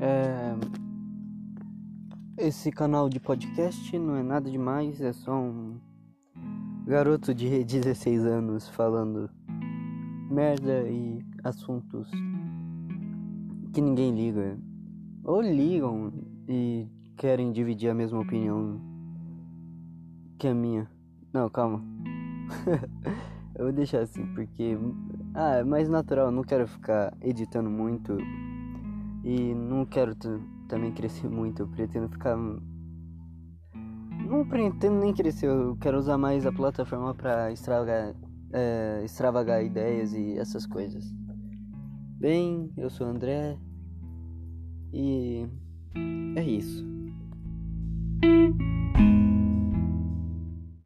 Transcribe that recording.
É... Esse canal de podcast não é nada demais, é só um garoto de 16 anos falando merda e assuntos que ninguém liga. Ou ligam e querem dividir a mesma opinião que a minha. Não, calma. eu vou deixar assim porque ah, é mais natural, não quero ficar editando muito e não quero também crescer muito, eu pretendo ficar não pretendo nem crescer, eu quero usar mais a plataforma para é, extravagar ideias e essas coisas. Bem, eu sou o André e é isso.